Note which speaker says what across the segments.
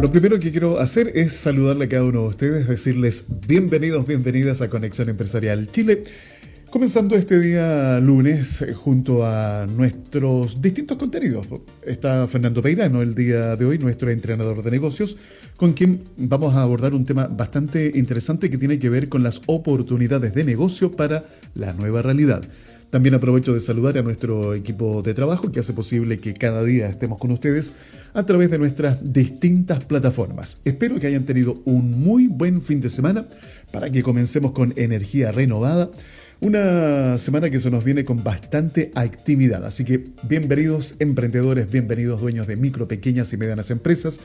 Speaker 1: Lo primero que quiero hacer es saludarle a cada uno de ustedes, decirles bienvenidos, bienvenidas a Conexión Empresarial Chile. Comenzando este día lunes eh, junto a nuestros distintos contenidos. Está Fernando Peirano el día de hoy, nuestro entrenador de negocios, con quien vamos a abordar un tema bastante interesante que tiene que ver con las oportunidades de negocio para la nueva realidad. También aprovecho de saludar a nuestro equipo de trabajo que hace posible que cada día estemos con ustedes a través de nuestras distintas plataformas. Espero que hayan tenido un muy buen fin de semana para que comencemos con energía renovada una semana que se nos viene con bastante actividad, así que bienvenidos emprendedores, bienvenidos dueños de micro, pequeñas y medianas empresas,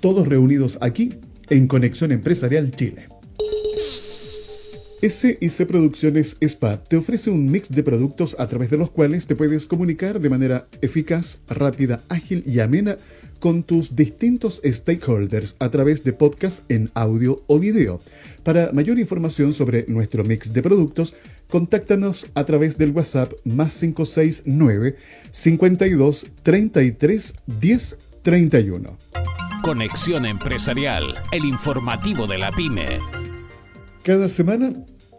Speaker 1: todos reunidos aquí en Conexión Empresarial Chile. SIC Producciones SPA te ofrece un mix de productos a través de los cuales te puedes comunicar de manera eficaz, rápida, ágil y amena con tus distintos stakeholders a través de podcast en audio o video. Para mayor información sobre nuestro mix de productos, contáctanos a través del WhatsApp más 569 52 33 10 31.
Speaker 2: Conexión Empresarial, el informativo de la pyme.
Speaker 1: Cada semana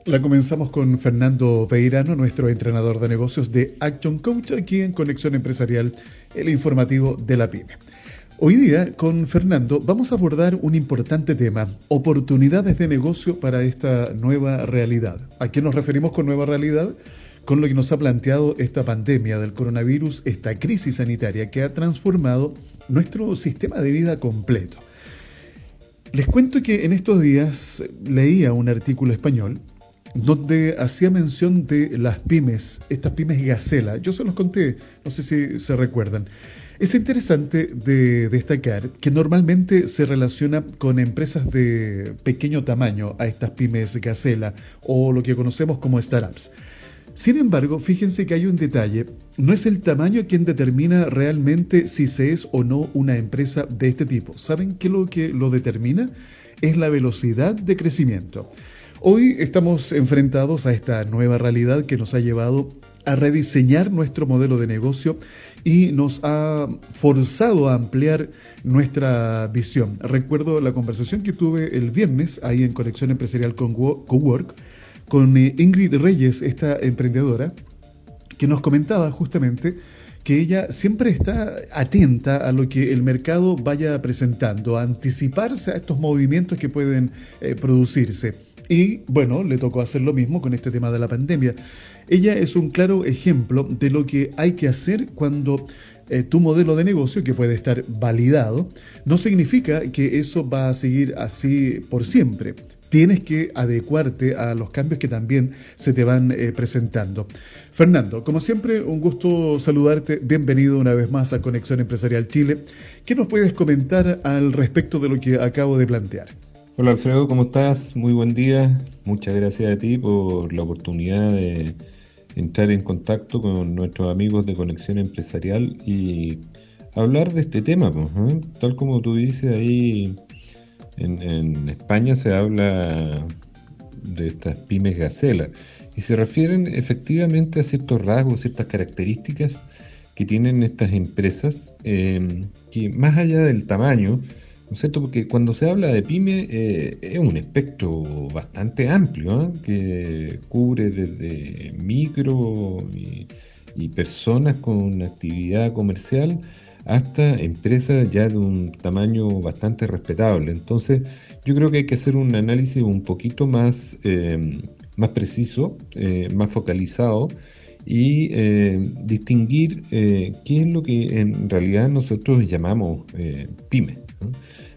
Speaker 1: la comenzamos con Fernando Peirano, nuestro entrenador de negocios de Action Coach, aquí en Conexión Empresarial, el informativo de la pyme. Hoy día, con Fernando, vamos a abordar un importante tema, oportunidades de negocio para esta nueva realidad. ¿A qué nos referimos con nueva realidad? Con lo que nos ha planteado esta pandemia del coronavirus, esta crisis sanitaria que ha transformado nuestro sistema de vida completo. Les cuento que en estos días leía un artículo español donde hacía mención de las pymes, estas pymes Gacela. Yo se los conté, no sé si se recuerdan. Es interesante de destacar que normalmente se relaciona con empresas de pequeño tamaño a estas pymes Gacela o lo que conocemos como startups. Sin embargo, fíjense que hay un detalle, no es el tamaño quien determina realmente si se es o no una empresa de este tipo. ¿Saben qué lo que lo determina? Es la velocidad de crecimiento. Hoy estamos enfrentados a esta nueva realidad que nos ha llevado a rediseñar nuestro modelo de negocio y nos ha forzado a ampliar nuestra visión. Recuerdo la conversación que tuve el viernes ahí en Conexión Empresarial con Cowork con eh, Ingrid Reyes, esta emprendedora, que nos comentaba justamente que ella siempre está atenta a lo que el mercado vaya presentando, a anticiparse a estos movimientos que pueden eh, producirse. Y bueno, le tocó hacer lo mismo con este tema de la pandemia. Ella es un claro ejemplo de lo que hay que hacer cuando eh, tu modelo de negocio, que puede estar validado, no significa que eso va a seguir así por siempre. Tienes que adecuarte a los cambios que también se te van eh, presentando. Fernando, como siempre, un gusto saludarte. Bienvenido una vez más a Conexión Empresarial Chile. ¿Qué nos puedes comentar al respecto de lo que acabo de plantear?
Speaker 3: Hola Alfredo, ¿cómo estás? Muy buen día. Muchas gracias a ti por la oportunidad de entrar en contacto con nuestros amigos de Conexión Empresarial y hablar de este tema. Pues, ¿eh? Tal como tú dices, ahí en, España se habla de estas pymes gacela y se refieren efectivamente a ciertos rasgos, ciertas características que tienen estas empresas eh, que más allá del tamaño, ¿no es cierto? Porque cuando se habla de pyme eh, es un espectro bastante amplio, ¿eh? que cubre desde micro y, personas con actividad comercial hasta empresas ya de un tamaño bastante respetable. Entonces yo creo que hay que hacer un análisis un poquito más, eh, más preciso, más focalizado y distinguir qué es lo que en realidad nosotros llamamos pyme.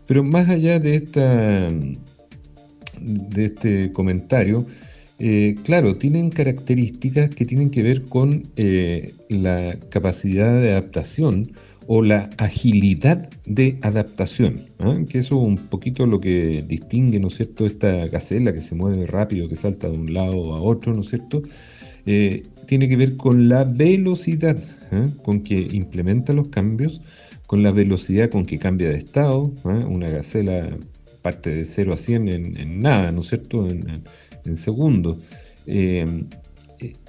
Speaker 3: Pero más allá de, esta, de este comentario, eh, claro, tienen características que tienen que ver con eh, la capacidad de adaptación o la agilidad de adaptación, ¿ah? que eso es un poquito lo que distingue, ¿no es cierto?, esta gacela que se mueve rápido, que salta de un lado a otro, ¿no es cierto?, eh, tiene que ver con la velocidad ¿ah? con que implementa los cambios con la velocidad con que cambia de estado. ¿eh? Una gacela parte de 0 a 100 en, nada, ¿no es cierto? En, segundos. Eh,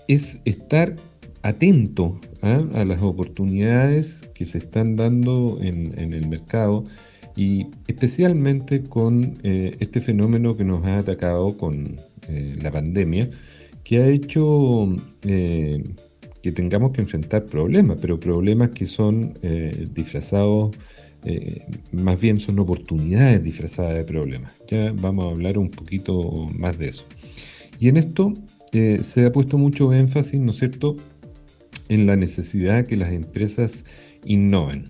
Speaker 3: es estar atento ¿eh? a las oportunidades que se están dando en, el mercado y especialmente con eh, este fenómeno que nos ha atacado con eh, la pandemia, que ha hecho eh, que tengamos que enfrentar problemas, pero problemas que son disfrazados, más bien son oportunidades disfrazadas de problemas. Ya vamos a hablar un poquito más de eso. Y en esto se ha puesto mucho énfasis, ¿no es cierto?, en la necesidad que las empresas innoven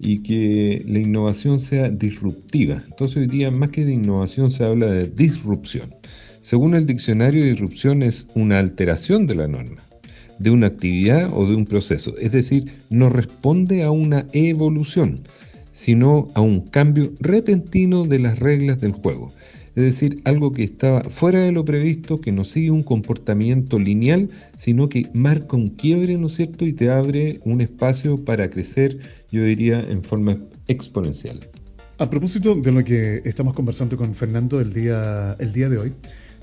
Speaker 3: y que la innovación sea disruptiva. Entonces hoy día más que de innovación se habla de disrupción. Según el diccionario, disrupción es una alteración de la norma, de una actividad o de un proceso. Es decir, no responde a una evolución, sino a un cambio repentino de las reglas del juego. Es decir, algo que estaba fuera de lo previsto, que no sigue un comportamiento lineal, sino que marca un quiebre, ¿no es cierto? Y te abre un espacio para crecer yo diría en forma exponencial.
Speaker 1: A propósito de lo que estamos conversando con Fernando el día, el día de hoy,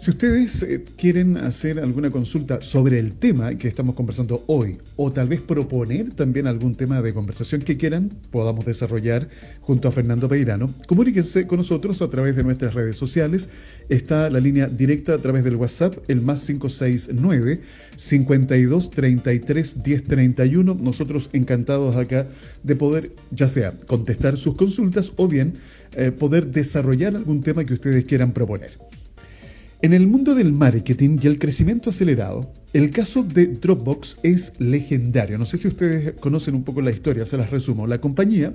Speaker 1: si ustedes eh, quieren hacer alguna consulta sobre el tema que estamos conversando hoy, o tal vez proponer también algún tema de conversación que quieran, podamos desarrollar junto a Fernando Peirano, comuníquense con nosotros a través de nuestras redes sociales. Está la línea directa a través del WhatsApp, el más 569 52 33 10 31. Nosotros encantados acá de poder, ya sea contestar sus consultas o bien eh, poder desarrollar algún tema que ustedes quieran proponer. En el mundo del marketing y el crecimiento acelerado, el caso de Dropbox es legendario. No sé si ustedes conocen un poco la historia, se las resumo. La compañía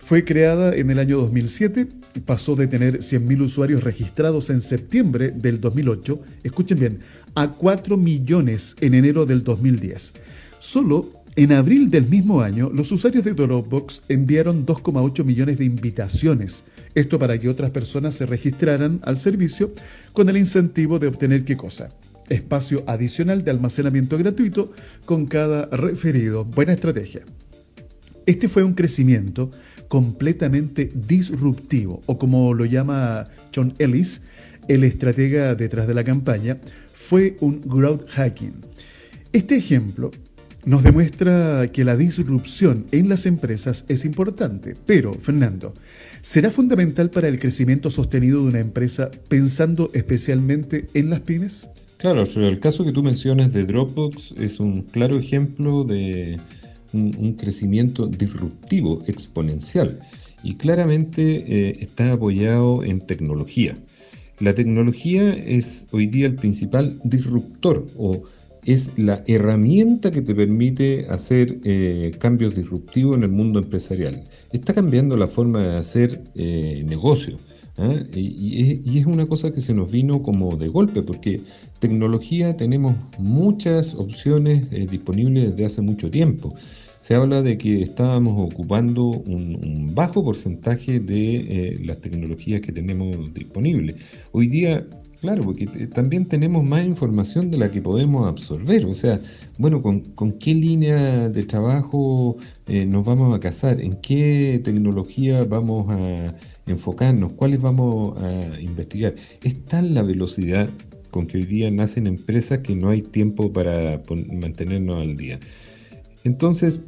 Speaker 1: fue creada en el año 2007, pasó de tener 100.000 usuarios registrados en septiembre del 2008, escuchen bien, a 4 millones en enero del 2010. Solo en abril del mismo año, los usuarios de Dropbox enviaron 2,8 millones de invitaciones esto para que otras personas se registraran al servicio con el incentivo de obtener qué cosa? Espacio adicional de almacenamiento gratuito con cada referido. Buena estrategia. Este fue un crecimiento completamente disruptivo, o como lo llama John Ellis, el estratega detrás de la campaña, fue un growth hacking. Este ejemplo nos demuestra que la disrupción en las empresas es importante, pero, Fernando, ¿será fundamental para el crecimiento sostenido de una empresa pensando especialmente en las pymes?
Speaker 3: Claro, el caso que tú mencionas de Dropbox es un claro ejemplo de un, crecimiento disruptivo, exponencial, y claramente eh, está apoyado en tecnología. La tecnología es hoy día el principal disruptor o es la herramienta que te permite hacer eh, cambios disruptivos en el mundo empresarial. Está cambiando la forma de hacer eh, negocio. ¿ah? Y, es, una cosa que se nos vino como de golpe, porque tecnología tenemos muchas opciones eh, disponibles desde hace mucho tiempo. Se habla de que estábamos ocupando un, bajo porcentaje de las tecnologías que tenemos disponibles. Hoy día Claro, porque también tenemos más información de la que podemos absorber. O sea, bueno, ¿con, qué línea de trabajo eh, nos vamos a casar? ¿En qué tecnología vamos a enfocarnos? ¿Cuáles vamos a investigar? Es tal la velocidad con que hoy día nacen empresas que no hay tiempo para mantenernos al día. Entonces,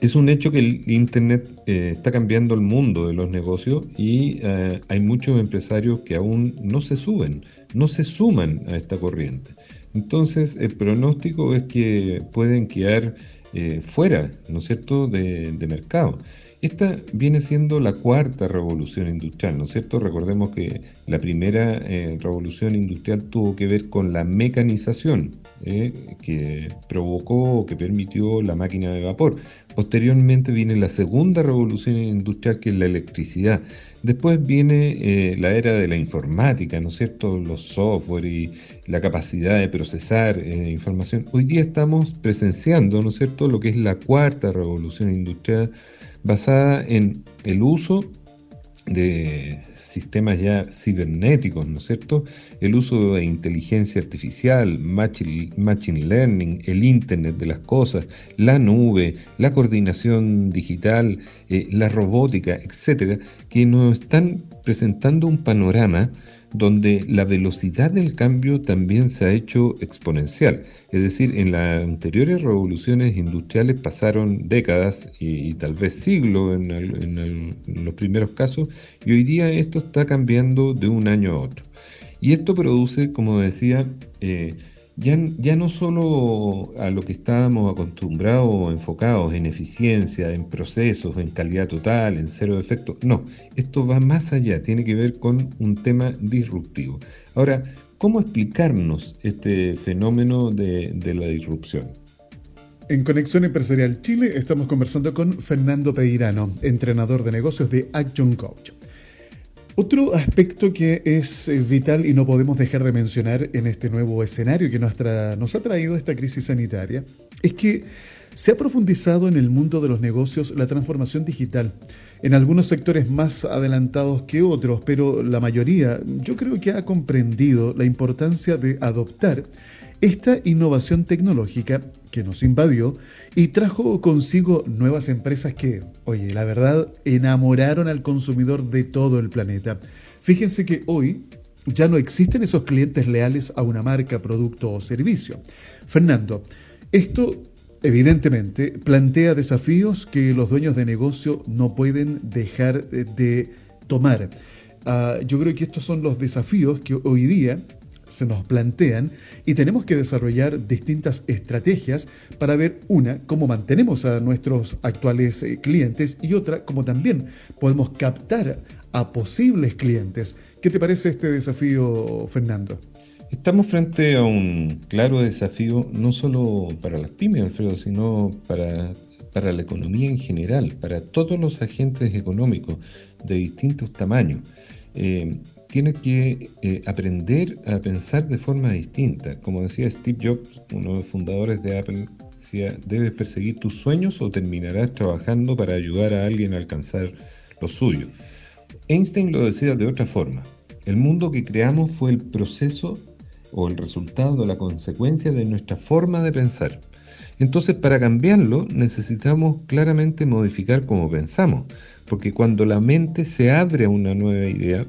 Speaker 3: es un hecho que el Internet eh, está cambiando el mundo de los negocios y eh, hay muchos empresarios que aún no se suben, no se suman a esta corriente. Entonces el pronóstico es que pueden quedar eh, fuera, ¿no es cierto?, de, de mercado. Esta viene siendo la cuarta revolución industrial, ¿no es cierto? Recordemos que la primera eh, revolución industrial tuvo que ver con la mecanización, eh, que provocó o que permitió la máquina de vapor. Posteriormente viene la segunda revolución industrial, que es la electricidad. Después viene eh, la era de la informática, ¿no es cierto? Los software y la capacidad de procesar información. Hoy día estamos presenciando, ¿no es cierto?, lo que es la cuarta revolución industrial basada en el uso de sistemas ya cibernéticos, ¿no es cierto? El uso de inteligencia artificial, machine, learning, el Internet de las cosas, la nube, la coordinación digital, eh, la robótica, etcétera, que nos están presentando un panorama donde la velocidad del cambio también se ha hecho exponencial. Es decir, en las anteriores revoluciones industriales pasaron décadas y, tal vez siglos en, los primeros casos, y hoy día esto está cambiando de un año a otro. Y esto produce, como decía, eh, ya, no solo a lo que estábamos acostumbrados enfocados en eficiencia, en procesos, en calidad total, en cero defecto, no, esto va más allá, tiene que ver con un tema disruptivo. Ahora, ¿cómo explicarnos este fenómeno de, de la disrupción?
Speaker 1: En Conexión Empresarial Chile estamos conversando con Fernando Peirano, entrenador de negocios de Action Coach. Otro aspecto que es eh, vital y no podemos dejar de mencionar en este nuevo escenario que nos, ha traído esta crisis sanitaria es que se ha profundizado en el mundo de los negocios la transformación digital, en algunos sectores más adelantados que otros, pero la mayoría yo creo que ha comprendido la importancia de adoptar esta innovación tecnológica que nos invadió y trajo consigo nuevas empresas que, oye, la verdad, enamoraron al consumidor de todo el planeta. Fíjense que hoy ya no existen esos clientes leales a una marca, producto o servicio. Fernando, esto evidentemente plantea desafíos que los dueños de negocio no pueden dejar de tomar. Ah, yo creo que estos son los desafíos que hoy día se nos plantean y tenemos que desarrollar distintas estrategias para ver una, cómo mantenemos a nuestros actuales eh, clientes y otra, cómo también podemos captar a posibles clientes. ¿Qué te parece este desafío, Fernando?
Speaker 3: Estamos frente a un claro desafío no solo para las pymes, Alfredo, sino para, para la economía en general, para todos los agentes económicos de distintos tamaños. Eh, tiene que eh, aprender a pensar de forma distinta. Como decía Steve Jobs, uno de los fundadores de Apple, decía, debes perseguir tus sueños o terminarás trabajando para ayudar a alguien a alcanzar lo suyo. Einstein lo decía de otra forma. El mundo que creamos fue el proceso o el resultado, la consecuencia de nuestra forma de pensar. Entonces, para cambiarlo, necesitamos claramente modificar cómo pensamos, porque cuando la mente se abre a una nueva idea,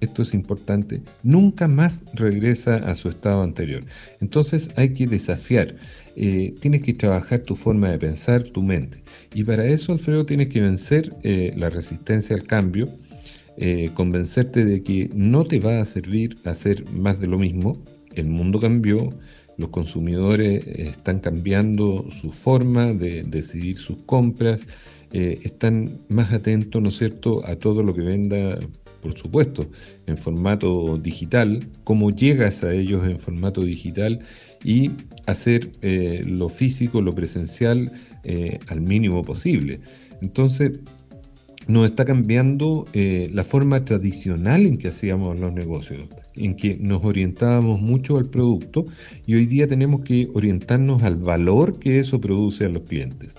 Speaker 3: esto es importante, nunca más regresa a su estado anterior. Entonces hay que desafiar, eh, tienes que trabajar tu forma de pensar, tu mente. Y para eso, Alfredo, tienes que vencer eh, la resistencia al cambio, eh, convencerte de que no te va a servir hacer más de lo mismo. El mundo cambió, los consumidores están cambiando su forma de decidir sus compras, están más atentos, ¿no es cierto?, a todo lo que venda por supuesto, en formato digital, cómo llegas a ellos en formato digital y hacer eh, lo físico, lo presencial eh, al mínimo posible. Entonces, nos está cambiando eh, la forma tradicional en que hacíamos los negocios, en que nos orientábamos mucho al producto y hoy día tenemos que orientarnos al valor que eso produce a los clientes.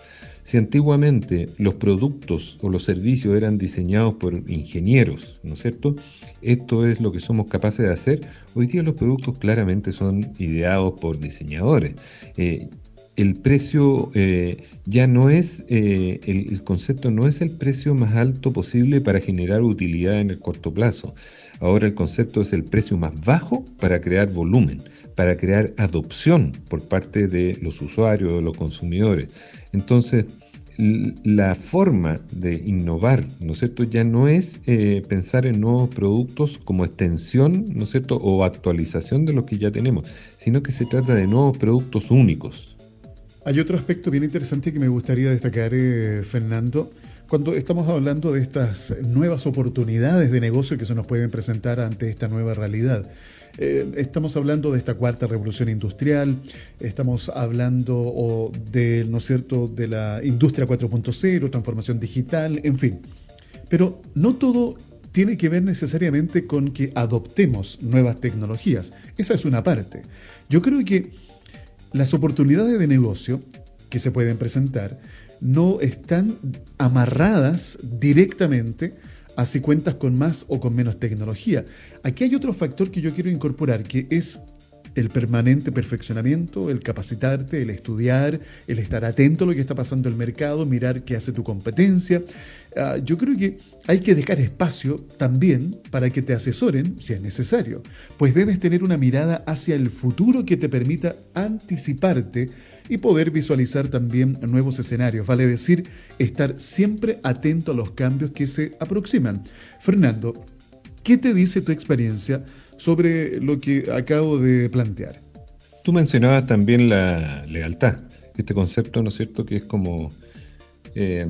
Speaker 3: Si antiguamente los productos o los servicios eran diseñados por ingenieros, ¿no es cierto? Esto es lo que somos capaces de hacer. Hoy día los productos claramente son ideados por diseñadores. Eh, el precio eh, ya no es, eh, el, concepto no es el precio más alto posible para generar utilidad en el corto plazo. Ahora el concepto es el precio más bajo para crear volumen, para crear adopción por parte de los usuarios, de los consumidores. Entonces, la forma de innovar, ¿no es cierto?, ya no es eh, pensar en nuevos productos como extensión, ¿no es cierto?, o actualización de lo que ya tenemos, sino que se trata de nuevos productos únicos.
Speaker 1: Hay otro aspecto bien interesante que me gustaría destacar, eh, Fernando, cuando estamos hablando de estas nuevas oportunidades de negocio que se nos pueden presentar ante esta nueva realidad. Eh, estamos hablando de esta cuarta revolución industrial, estamos hablando de, ¿no cierto?, de la industria 4.0, transformación digital, en fin. Pero no todo tiene que ver necesariamente con que adoptemos nuevas tecnologías. Esa es una parte. Yo creo que las oportunidades de negocio que se pueden presentar no están amarradas directamente a si cuentas con más o con menos tecnología. Aquí hay otro factor que yo quiero incorporar, que es el permanente perfeccionamiento, el capacitarte, el estudiar, el estar atento a lo que está pasando en el mercado, mirar qué hace tu competencia. Ah, yo creo que hay que dejar espacio también para que te asesoren si es necesario, pues debes tener una mirada hacia el futuro que te permita anticiparte y poder visualizar también nuevos escenarios, vale decir, estar siempre atento a los cambios que se aproximan. Fernando, ¿qué te dice tu experiencia sobre lo que acabo de plantear.
Speaker 3: Tú mencionabas también la lealtad, este concepto, ¿no es cierto?, que es como eh,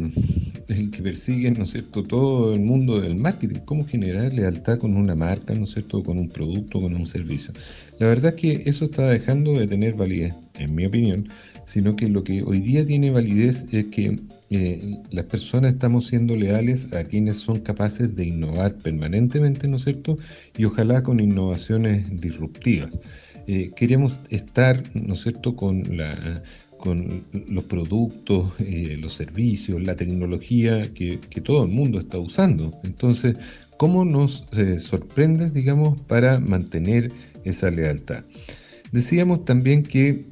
Speaker 3: el que persigue, ¿no es cierto?, todo el mundo del marketing, cómo generar lealtad con una marca, ¿no es cierto?, con un producto, con un servicio. La verdad es que eso está dejando de tener validez, en mi opinión, sino que lo que hoy día tiene validez es que eh, las personas estamos siendo leales a quienes son capaces de innovar permanentemente, ¿no es cierto? Y ojalá con innovaciones disruptivas. Eh, queremos estar, ¿no es cierto?, con los productos, eh, los servicios, la tecnología que, todo el mundo está usando. Entonces, ¿cómo nos sorprende, digamos, para mantener esa lealtad? Decíamos también que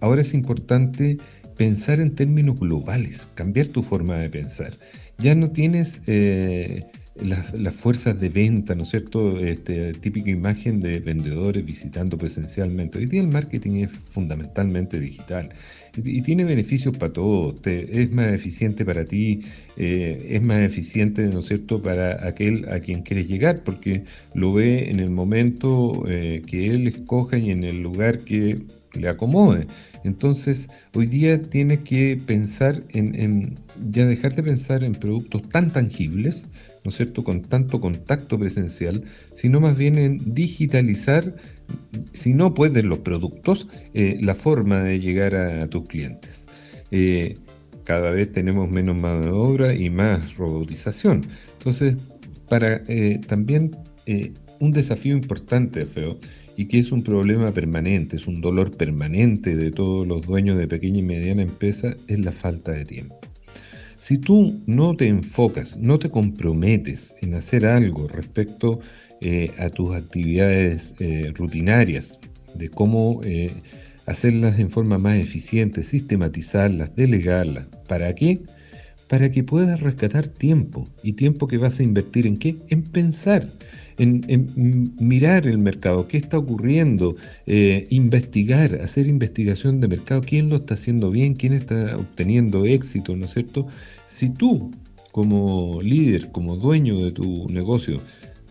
Speaker 3: ahora es importante pensar en términos globales, cambiar tu forma de pensar. Ya no tienes eh, las, fuerzas de venta, ¿no es cierto? Este, típica imagen de vendedores visitando presencialmente. Hoy día el marketing es fundamentalmente digital y, tiene beneficios para todos. es más eficiente para ti, eh, es más eficiente, ¿no es cierto?, para aquel a quien quieres llegar, porque lo ve en el momento eh, que él escoja y en el lugar que le acomode. Entonces, hoy día tienes que pensar en, ya dejar de pensar en productos tan tangibles, ¿no es cierto?, con tanto contacto presencial, sino más bien en digitalizar, si no puedes los productos, eh, la forma de llegar a, tus clientes. Eh, cada vez tenemos menos mano de obra y más robotización. Entonces, para eh, también un desafío importante, Feo, y que es un problema permanente, es un dolor permanente de todos los dueños de pequeña y mediana empresa, es la falta de tiempo. Si tú no te enfocas, no te comprometes en hacer algo respecto eh, a tus actividades eh, rutinarias, de cómo eh, hacerlas en forma más eficiente, sistematizarlas, delegarlas, ¿para qué? Para que puedas rescatar tiempo. ¿Y tiempo que vas a invertir en qué? En pensar en, mirar el mercado, qué está ocurriendo, eh, investigar, hacer investigación de mercado, quién lo está haciendo bien, quién está obteniendo éxito, ¿no es cierto? Si tú, como líder, como dueño de tu negocio,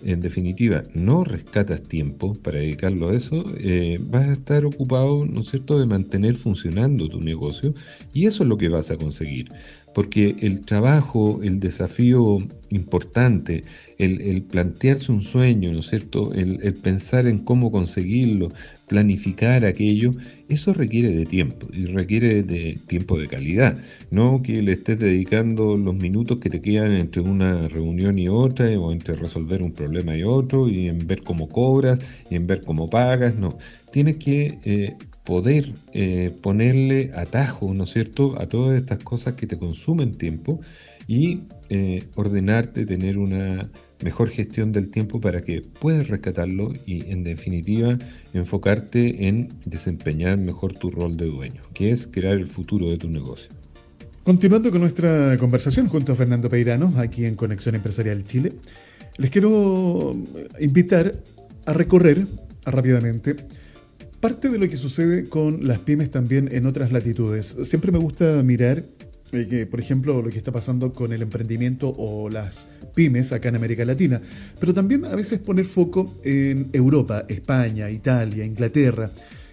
Speaker 3: en definitiva, no rescatas tiempo para dedicarlo a eso, eh, vas a estar ocupado, ¿no es cierto?, de mantener funcionando tu negocio y eso es lo que vas a conseguir porque el trabajo, el desafío importante, el, plantearse un sueño, ¿no es cierto? El, pensar en cómo conseguirlo, planificar aquello, eso requiere de tiempo y requiere de tiempo de calidad, no que le estés dedicando los minutos que te quedan entre una reunión y otra o entre resolver un problema y otro y en ver cómo cobras y en ver cómo pagas, no, tienes que eh, poder eh, ponerle atajo, ¿no es cierto?, a todas estas cosas que te consumen tiempo y eh, ordenarte, tener una mejor gestión del tiempo para que puedas rescatarlo y en definitiva enfocarte en desempeñar mejor tu rol de dueño, que es crear el futuro de tu negocio.
Speaker 1: Continuando con nuestra conversación junto a Fernando Peirano, aquí en Conexión Empresarial Chile, les quiero invitar a recorrer rápidamente parte de lo que sucede con las pymes también en otras latitudes. Siempre me gusta mirar eh, que, por ejemplo, lo que está pasando con el emprendimiento o las pymes acá en América Latina, pero también a veces poner foco en Europa, España, Italia, Inglaterra,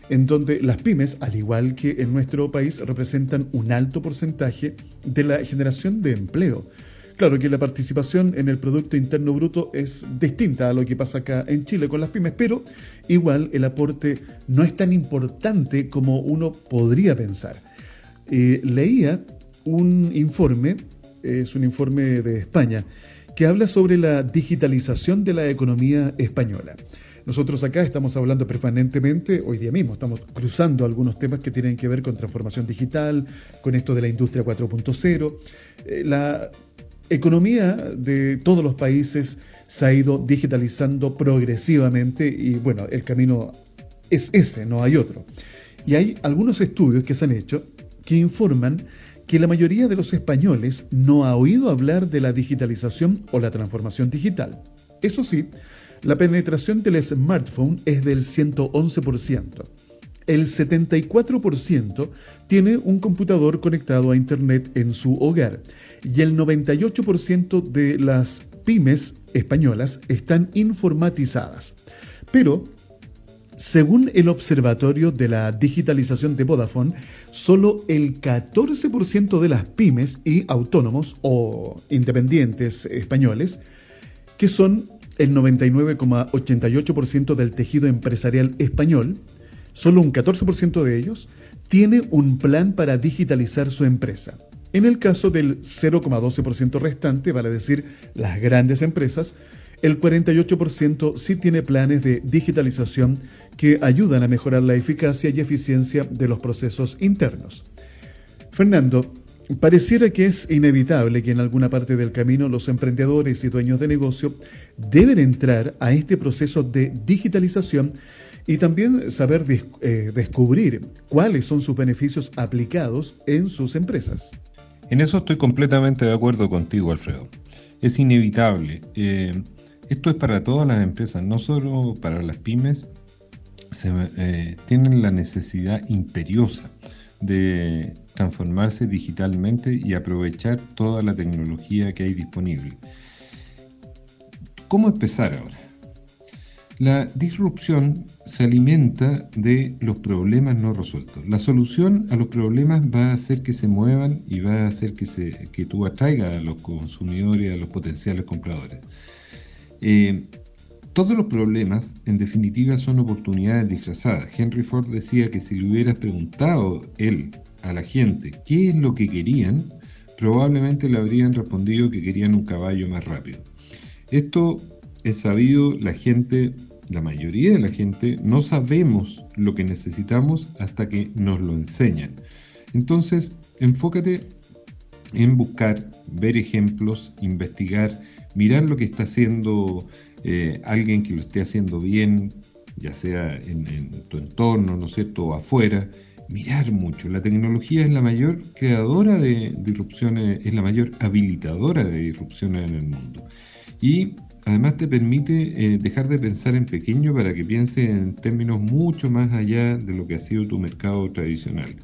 Speaker 1: en donde las pymes, al igual que en nuestro país, representan un alto porcentaje de la generación de empleo. Claro que la participación en el Producto Interno Bruto es distinta a lo que pasa acá en Chile con las pymes, pero igual el aporte no es tan importante como uno podría pensar. Eh, leía un informe, es un informe de España, que habla sobre la digitalización de la economía española. Nosotros acá estamos hablando permanentemente, hoy día mismo estamos cruzando algunos temas que tienen que ver con transformación digital, con esto de la industria 4.0. Eh, la economía de todos los países se ha ido digitalizando progresivamente y bueno, el camino es ese, no hay otro. Y hay algunos estudios que se han hecho que informan que la mayoría de los españoles no ha oído hablar de la digitalización o la transformación digital. Eso sí, la penetración del smartphone es del 111%. El 74% tiene un computador conectado a Internet en su hogar y el 98% de las pymes españolas están informatizadas. Pero, según el Observatorio de la Digitalización de Vodafone, solo el 14% de las pymes y autónomos o independientes españoles, que son el 99,88% del tejido empresarial español, solo un 14% de ellos, tiene un plan para digitalizar su empresa. En el caso del 0,12% restante, vale decir las grandes empresas, el 48% sí tiene planes de digitalización que ayudan a mejorar la eficacia y eficiencia de los procesos internos. Fernando, pareciera que es inevitable que en alguna parte del camino los emprendedores y dueños de negocio deben entrar a este proceso de digitalización y también saber eh, descubrir cuáles son sus beneficios aplicados en sus empresas.
Speaker 3: En eso estoy completamente de acuerdo contigo, Alfredo. Es inevitable. Eh, esto es para todas las empresas, no solo para las pymes. Eh, tienen la necesidad imperiosa de transformarse digitalmente y aprovechar toda la tecnología que hay disponible. ¿Cómo empezar ahora? La disrupción se alimenta de los problemas no resueltos. La solución a los problemas va a hacer que se muevan y va a hacer que, tú atraigas a los consumidores, a los potenciales compradores. Eh, todos los problemas, en definitiva, son oportunidades disfrazadas. Henry Ford decía que si le hubieras preguntado él a la gente qué es lo que querían, probablemente le habrían respondido que querían un caballo más rápido. Esto es sabido, la gente la mayoría de la gente no sabemos lo que necesitamos hasta que nos lo enseñan. Entonces, enfócate en buscar, ver ejemplos, investigar, mirar lo que está haciendo eh, alguien que lo esté haciendo bien, ya sea en, tu entorno, ¿no es cierto?, o afuera. Mirar mucho. La tecnología es la mayor creadora de disrupciones, es la mayor habilitadora de disrupciones en el mundo. Y además te permite eh, dejar de pensar en pequeño para que pienses en términos mucho más allá de lo que ha sido tu mercado tradicional.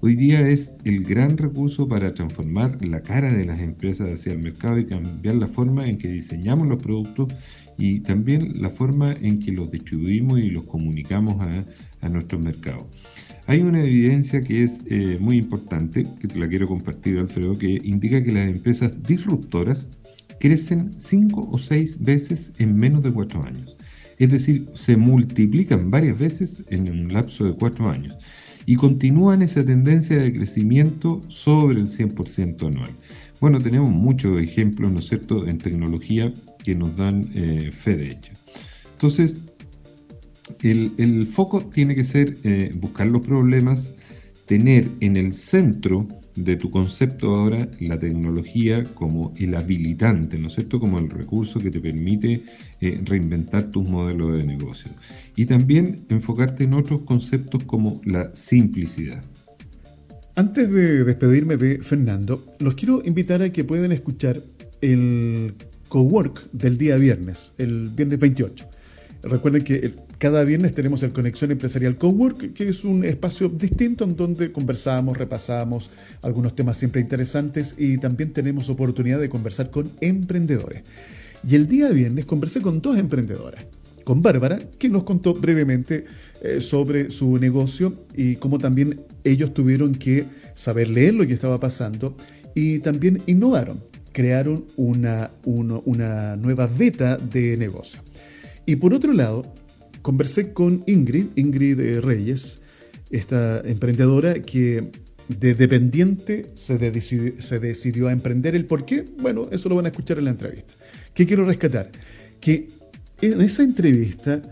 Speaker 3: Hoy día es el gran recurso para transformar la cara de las empresas hacia el mercado y cambiar la forma en que diseñamos los productos y también la forma en que los distribuimos y los comunicamos a, nuestros mercados. Hay una evidencia que es eh, muy importante, que te la quiero compartir, Alfredo, que indica que las empresas disruptoras crecen cinco o seis veces en menos de cuatro años. Es decir, se multiplican varias veces en un lapso de cuatro años y continúan esa tendencia de crecimiento sobre el 100% anual. Bueno, tenemos muchos ejemplos, ¿no es cierto?, en tecnología que nos dan eh, fe de hecho. Entonces, el, foco tiene que ser eh, buscar los problemas, tener en el centro de tu concepto ahora la tecnología como el habilitante, ¿no es cierto? Como el recurso que te permite eh, reinventar tus modelos de negocio. Y también enfocarte en otros conceptos como la simplicidad.
Speaker 1: Antes de despedirme de Fernando, los quiero invitar a que puedan escuchar el cowork del día viernes, el viernes 28. Recuerden que cada viernes tenemos el Conexión Empresarial Cowork, que es un espacio distinto en donde conversamos, repasamos algunos temas siempre interesantes y también tenemos oportunidad de conversar con emprendedores. Y el día viernes conversé con dos emprendedoras, con Bárbara, que nos contó brevemente eh, sobre su negocio y cómo también ellos tuvieron que saber leer lo que estaba pasando y también innovaron, crearon una, una nueva beta de negocio. Y por otro lado, conversé con Ingrid, Ingrid eh, Reyes, esta emprendedora que de dependiente se decidió, a emprender. ¿El por qué? Bueno, eso lo van a escuchar en la entrevista. ¿Qué quiero rescatar? Que en esa entrevista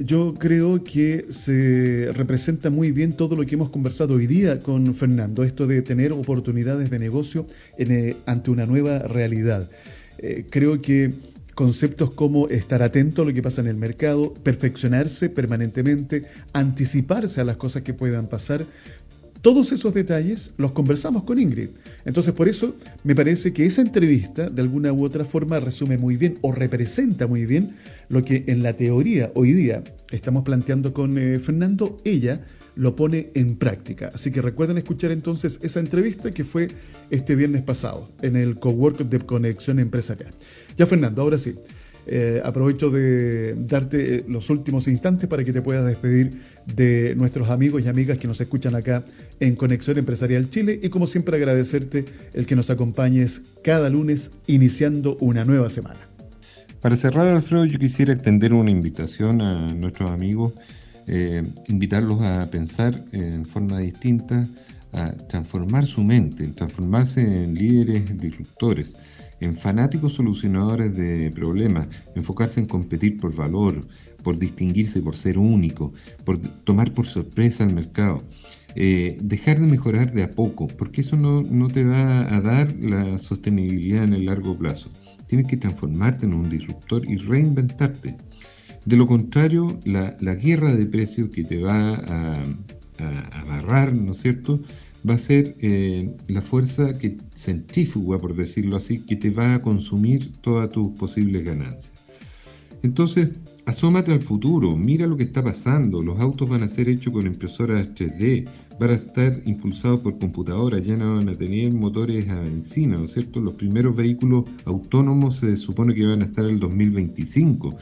Speaker 1: yo creo que se representa muy bien todo lo que hemos conversado hoy día con Fernando, esto de tener oportunidades de negocio eh, ante una nueva realidad. Eh, creo que conceptos como estar atento a lo que pasa en el mercado, perfeccionarse permanentemente, anticiparse a las cosas que puedan pasar, todos esos detalles los conversamos con Ingrid. Entonces, por eso me parece que esa entrevista, de alguna u otra forma, resume muy bien o representa muy bien lo que en la teoría hoy día estamos planteando con eh, Fernando. Ella lo pone en práctica. Así que recuerden escuchar entonces esa entrevista que fue este viernes pasado en el Cowork de Conexión Empresarial. Ya, Fernando, ahora sí. Eh, aprovecho de darte los últimos instantes para que te puedas despedir de nuestros amigos y amigas que nos escuchan acá en Conexión Empresarial Chile y como siempre agradecerte el que nos acompañes cada lunes iniciando una nueva semana.
Speaker 3: Para cerrar, Alfredo, yo quisiera extender una invitación a nuestros amigos, eh, invitarlos a pensar en forma distinta, a transformar su mente, transformarse en líderes disruptores en fanáticos solucionadores de problemas, enfocarse en competir por valor, por distinguirse, por ser único, por tomar por sorpresa al mercado. Eh, dejar de mejorar de a poco, porque eso no, te va a dar la sostenibilidad en el largo plazo. Tienes que transformarte en un disruptor y reinventarte. De lo contrario, la, guerra de precios que te va a, a amarrar, ¿no es cierto?, va a ser eh, la fuerza que, centrífuga, por decirlo así, que te va a consumir todas tus posibles ganancias. Entonces, asómate al futuro, mira lo que está pasando. Los autos van a ser hechos con impresoras 3D, van a estar impulsados por computadoras, ya no van a tener motores a benzina, ¿no es cierto? Los primeros vehículos autónomos se supone que van a estar en el 2025.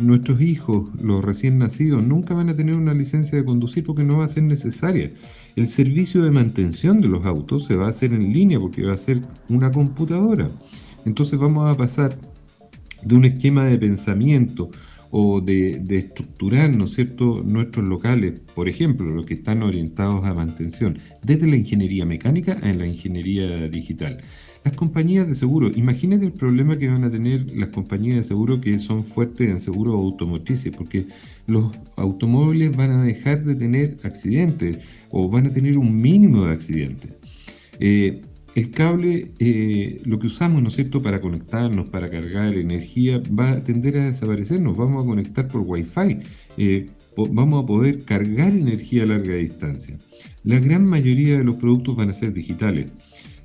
Speaker 3: Nuestros hijos, los recién nacidos, nunca van a tener una licencia de conducir porque no va a ser necesaria. El servicio de mantención de los autos se va a hacer en línea porque va a ser una computadora. Entonces vamos a pasar de un esquema de pensamiento o de, estructurar, ¿no es cierto?, nuestros locales, por ejemplo, los que están orientados a mantención, desde la ingeniería mecánica a la ingeniería digital. Las compañías de seguro, imagínate el problema que van a tener las compañías de seguro que son fuertes en seguro automotrices, porque los automóviles van a dejar de tener accidentes o van a tener un mínimo de accidentes. Eh, el cable, eh, lo que usamos, ¿no es para conectarnos, para cargar energía, va a tender a desaparecer. Nos vamos a conectar por Wi-Fi. Eh, vamos a poder cargar energía a larga distancia. La gran mayoría de los productos van a ser digitales.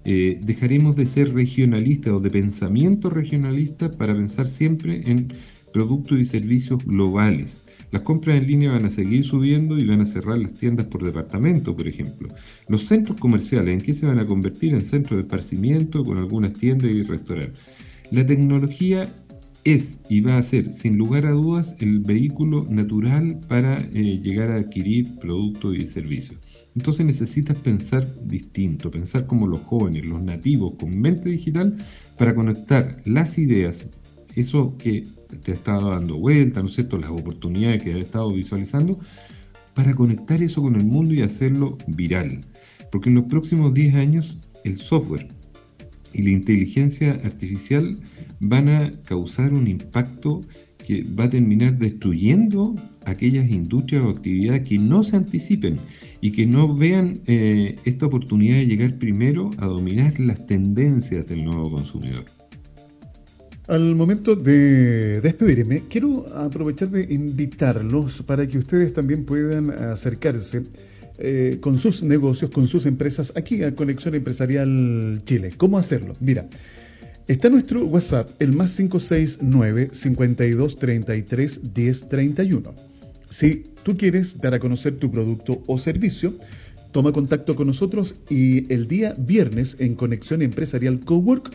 Speaker 3: Eh, dejaremos de ser regionalistas o de pensamiento regionalista para pensar siempre en productos y servicios globales. Las compras en línea van a seguir subiendo y van a cerrar las tiendas por departamento, por ejemplo. Los centros comerciales, ¿en qué se van a convertir? En centros de esparcimiento con algunas tiendas y restaurantes. La tecnología es y va a ser, sin lugar a dudas, el vehículo natural para eh, llegar a adquirir productos y servicios. Entonces necesitas pensar distinto, pensar como los jóvenes, los nativos, con mente digital, para conectar las ideas, eso que te ha estado dando vuelta, ¿no es cierto?, las oportunidades que has estado visualizando, para conectar eso con el mundo y hacerlo viral. Porque en los próximos 10 años el software y la inteligencia artificial van a causar un impacto que va a terminar destruyendo aquellas industrias o actividades que no se anticipen y que no vean eh, esta oportunidad de llegar primero a dominar las tendencias del nuevo consumidor.
Speaker 1: Al momento de despedirme, quiero aprovechar de invitarlos para que ustedes también puedan acercarse eh, con sus negocios, con sus empresas aquí a Conexión Empresarial Chile. ¿Cómo hacerlo? Mira, Está nuestro WhatsApp, el más 569 5233 1031. Si tú quieres dar a conocer tu producto o servicio, toma contacto con nosotros y el día viernes en Conexión Empresarial Cowork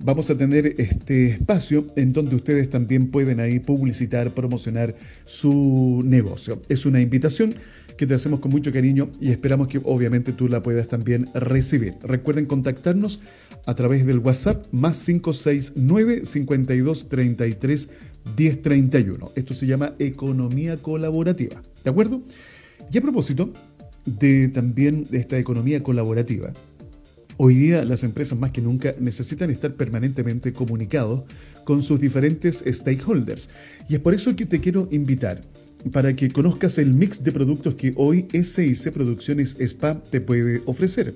Speaker 1: vamos a tener este espacio en donde ustedes también pueden ahí publicitar, promocionar su negocio. Es una invitación que te hacemos con mucho cariño y esperamos que obviamente tú la puedas también recibir. Recuerden contactarnos a través del WhatsApp más 569 52 33 1031. Esto se llama economía colaborativa. ¿De acuerdo? Y a propósito de también de esta economía colaborativa, hoy día las empresas más que nunca necesitan estar permanentemente comunicados con sus diferentes stakeholders. Y es por eso que te quiero invitar para que conozcas el mix de productos que hoy SIC Producciones Spa te puede ofrecer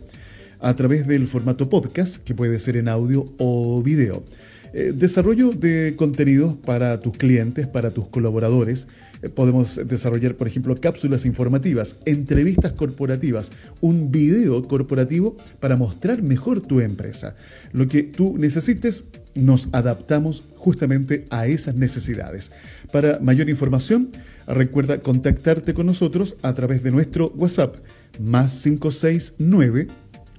Speaker 1: a través del formato podcast, que puede ser en audio o video. Eh, desarrollo de contenidos para tus clientes, para tus colaboradores. Eh, podemos desarrollar, por ejemplo, cápsulas informativas, entrevistas corporativas, un video corporativo para mostrar mejor tu empresa. Lo que tú necesites, nos adaptamos justamente a esas necesidades. Para mayor información, recuerda contactarte con nosotros a través de nuestro WhatsApp más 569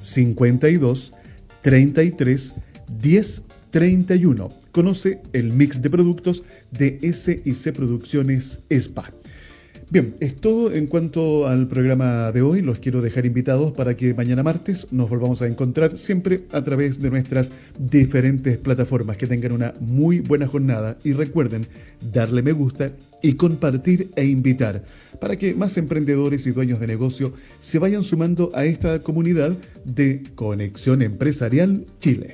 Speaker 1: 52 33 10 31. Conoce el mix de productos de SIC Producciones SPA. Bien, es todo en cuanto al programa de hoy. Los quiero dejar invitados para que mañana martes nos volvamos a encontrar siempre a través de nuestras diferentes plataformas. Que tengan una muy buena jornada y recuerden darle me gusta y compartir e invitar para que más emprendedores y dueños de negocio se vayan sumando a esta comunidad de Conexión Empresarial Chile.